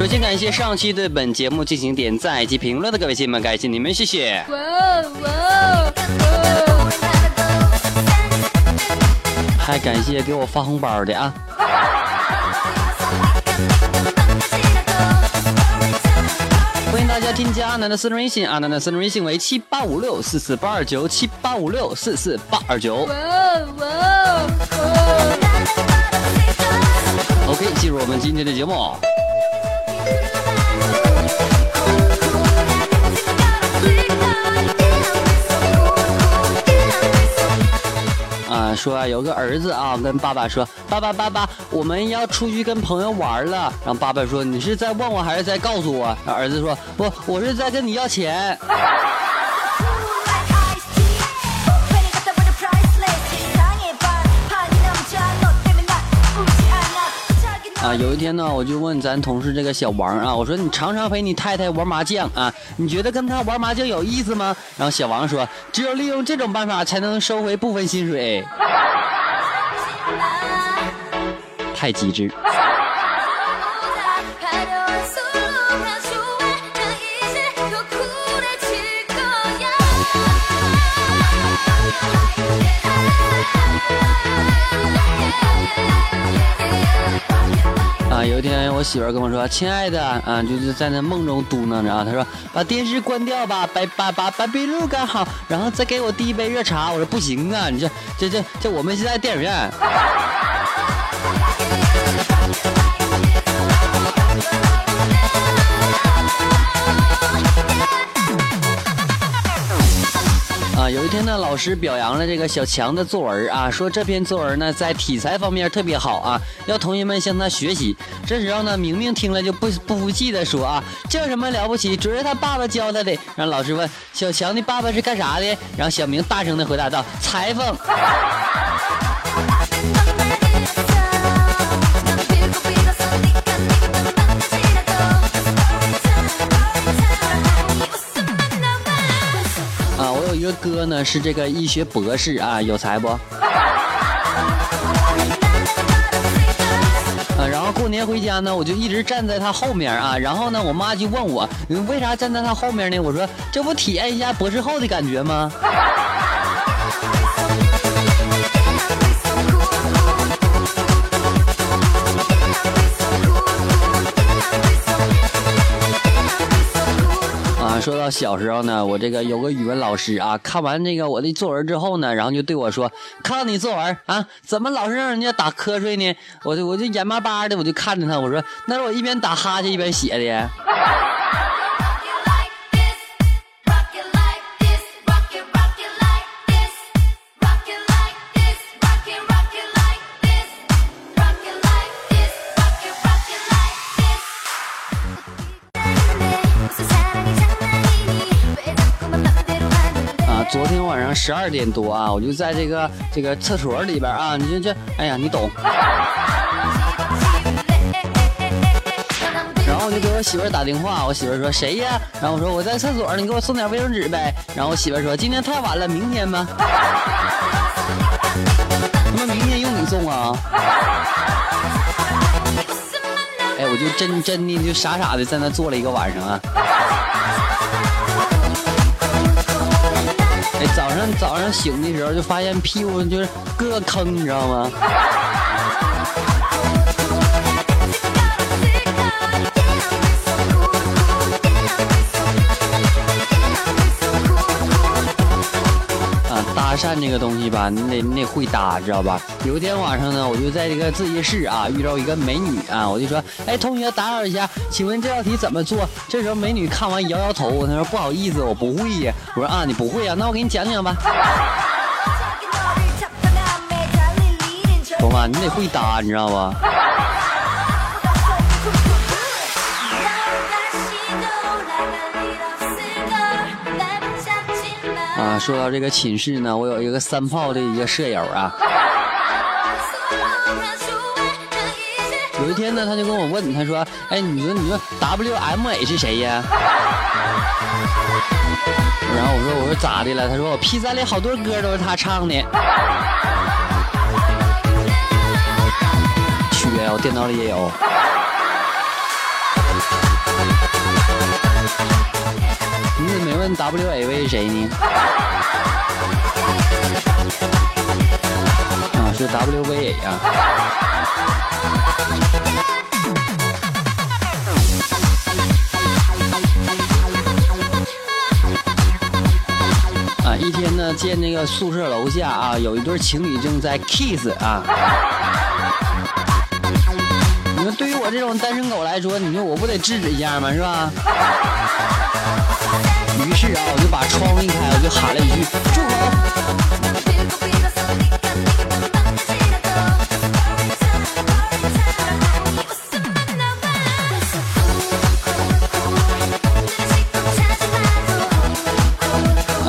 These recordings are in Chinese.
首先感谢上期对本节目进行点赞及评论的各位亲们，感谢你们，谢谢。还感谢给我发红包的啊！欢迎大家添加阿南的私人微信，阿南的私人微信为七八五六四四八二九七八五六四四八二九。OK，进入我们今天的节目。说，有个儿子啊，跟爸爸说：“爸爸，爸爸，我们要出去跟朋友玩了。”然后爸爸说：“你是在问我还是在告诉我？”然后儿子说：“不，我是在跟你要钱。” 啊，有一天呢，我就问咱同事这个小王啊，我说你常常陪你太太玩麻将啊，你觉得跟她玩麻将有意思吗？然后小王说，只有利用这种办法才能收回部分薪水，太机智。有一天我媳妇跟我说：“亲爱的，啊，就是在那梦中嘟囔着啊，她说把电视关掉吧，把把把把壁炉盖好，然后再给我递一杯热茶。”我说：“不行啊，你这这这这，我们现在电影院。” 那，老师表扬了这个小强的作文啊，说这篇作文呢在题材方面特别好啊，要同学们向他学习。这时候呢，明明听了就不不服气的说啊，这有什么了不起？准是他爸爸教他的。然后老师问小强的爸爸是干啥的？然后小明大声的回答道：裁缝。哥呢，是这个医学博士啊，有才不？啊，然后过年回家呢，我就一直站在他后面啊，然后呢，我妈就问我，你为啥站在他后面呢？我说，这不体验一下博士后的感觉吗？说到小时候呢，我这个有个语文老师啊，看完这个我的作文之后呢，然后就对我说：“看到你作文啊，怎么老是让人家打瞌睡呢？”我就我就眼巴巴的我就看着他，我说：“那是我一边打哈欠一边写的。”昨天晚上十二点多啊，我就在这个这个厕所里边啊，你这这，哎呀，你懂。然后我就给我媳妇儿打电话，我媳妇儿说谁呀？然后我说我在厕所，你给我送点卫生纸呗。然后我媳妇儿说今天太晚了，明天吧。他妈明天用你送啊？哎，我就真真的就傻傻的在那坐了一个晚上啊。哎，早上早上醒的时候就发现屁股就是各个坑，你知道吗？啊，搭讪这个东西吧，你得你得会搭，知道吧？有一天晚上呢，我就在这个自习室啊遇到一个美女啊，我就说，哎，同学打扰一下，请问这道题怎么做？这时候美女看完摇摇头，她说不好意思，我不会呀。我说啊，你不会呀？那我给你讲讲吧。懂吧？你得会搭，你知道吧？啊，说到这个寝室呢，我有一个三炮的一个舍友啊，有一天呢，他就跟我问，他说：“哎，你说你说 WMH 谁呀？”然后我说：“我说咋的了？”他说：“我 P 三里好多歌都是他唱的。”缺呀，我电脑里也有。WAV 是谁呢？啊，是 WVA 啊。啊，一天呢，见那个宿舍楼下啊，有一对情侣正在 kiss 啊。你说对于我这种单身狗来说，你说我不得制止一下吗？是吧？于是啊，我就把窗户一开，我就喊了一句：“住口！”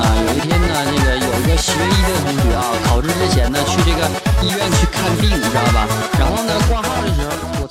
啊，有一天呢，这个有一个学医的同学啊，考试之前呢，去这个医院去看病，你知道吧？然后呢，挂号的时候，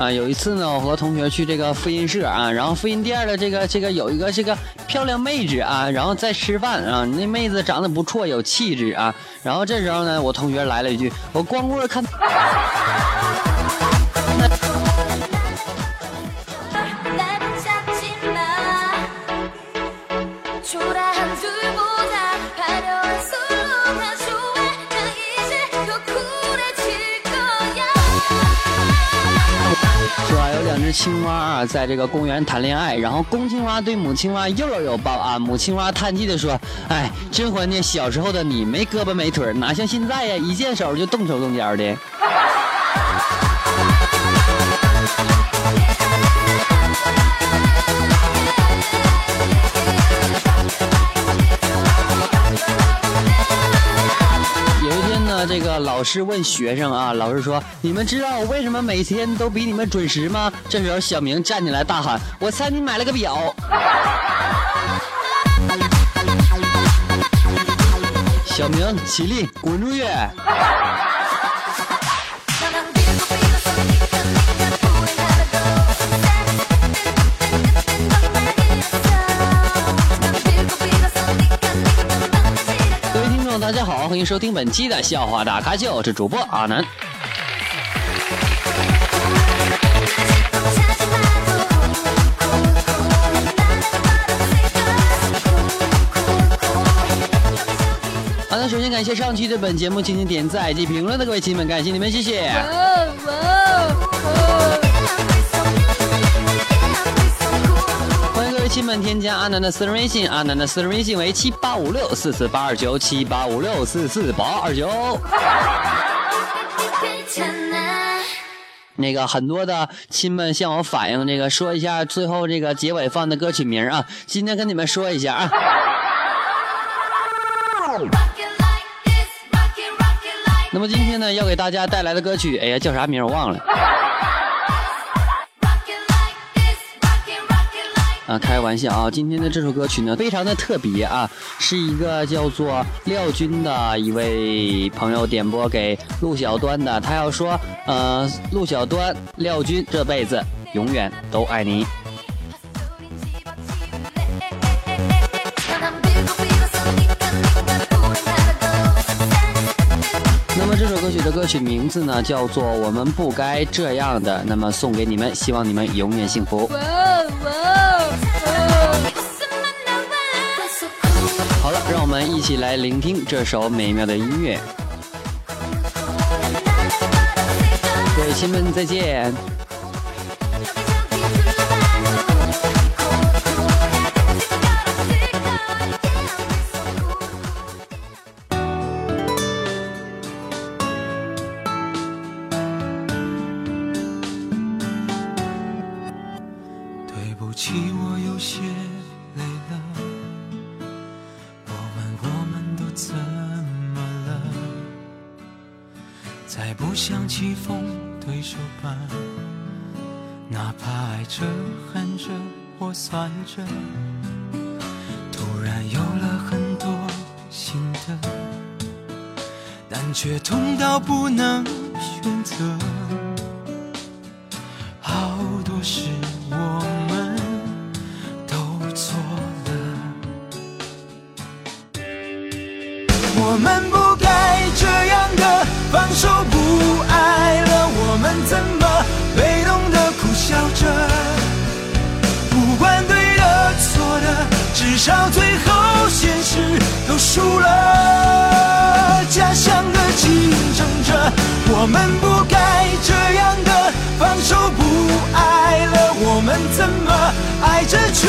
啊，有一次呢，我和同学去这个复印社啊，然后复印店的这个这个有一个这个漂亮妹子啊，然后在吃饭啊，那妹子长得不错，有气质啊。然后这时候呢，我同学来了一句：“我光棍看。”青蛙啊，在这个公园谈恋爱，然后公青蛙对母青蛙又有有抱啊，母青蛙叹气的说：“哎，真怀念小时候的你，没胳膊没腿，哪像现在呀，一见手就动手动脚的。”老师问学生啊，老师说：“你们知道我为什么每天都比你们准时吗？”这时候小明站起来大喊：“我猜你买了个表。” 小明起立，滚出去！大家好，欢迎收听本期的笑话大咖秀，我是主播阿南。好的，首先感谢上期对本节目进行点赞及评论的各位亲们，感谢你们，谢谢。亲们添加阿南的私人微信，阿南的私人微信为七八五六四四八二九七八五六四四八二九。那个很多的亲们向我反映，这个说一下最后这个结尾放的歌曲名啊，今天跟你们说一下啊。那么今天呢，要给大家带来的歌曲，哎呀，叫啥名我忘了啊，开个玩笑啊。今天的这首歌曲呢，非常的特别啊，是一个叫做廖军的一位朋友点播给陆小端的，他要说，呃，陆小端，廖军这辈子永远都爱你。那么这首歌曲的歌曲名字呢，叫做《我们不该这样的》。那么送给你们，希望你们永远幸福。一起来聆听这首美妙的音乐。各位亲们，再见。再不想棋逢对手吧，哪怕爱着、恨着或算着，突然有了很多心得，但却痛到不能选择。输了。家乡的竞争者，我们不该这样的放手不爱了，我们怎么爱着却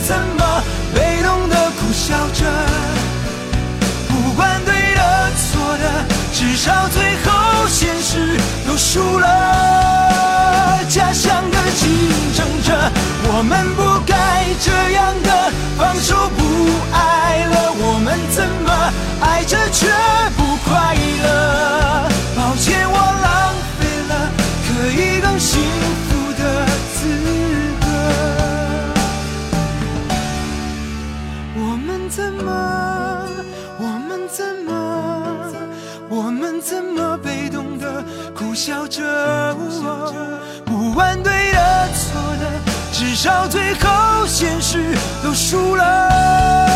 怎么被动的苦笑着？不管对的错的，至少最后现实都输了。假想的竞争者，我们不该这样的笑着？不管对的错的，至少最后现实都输了。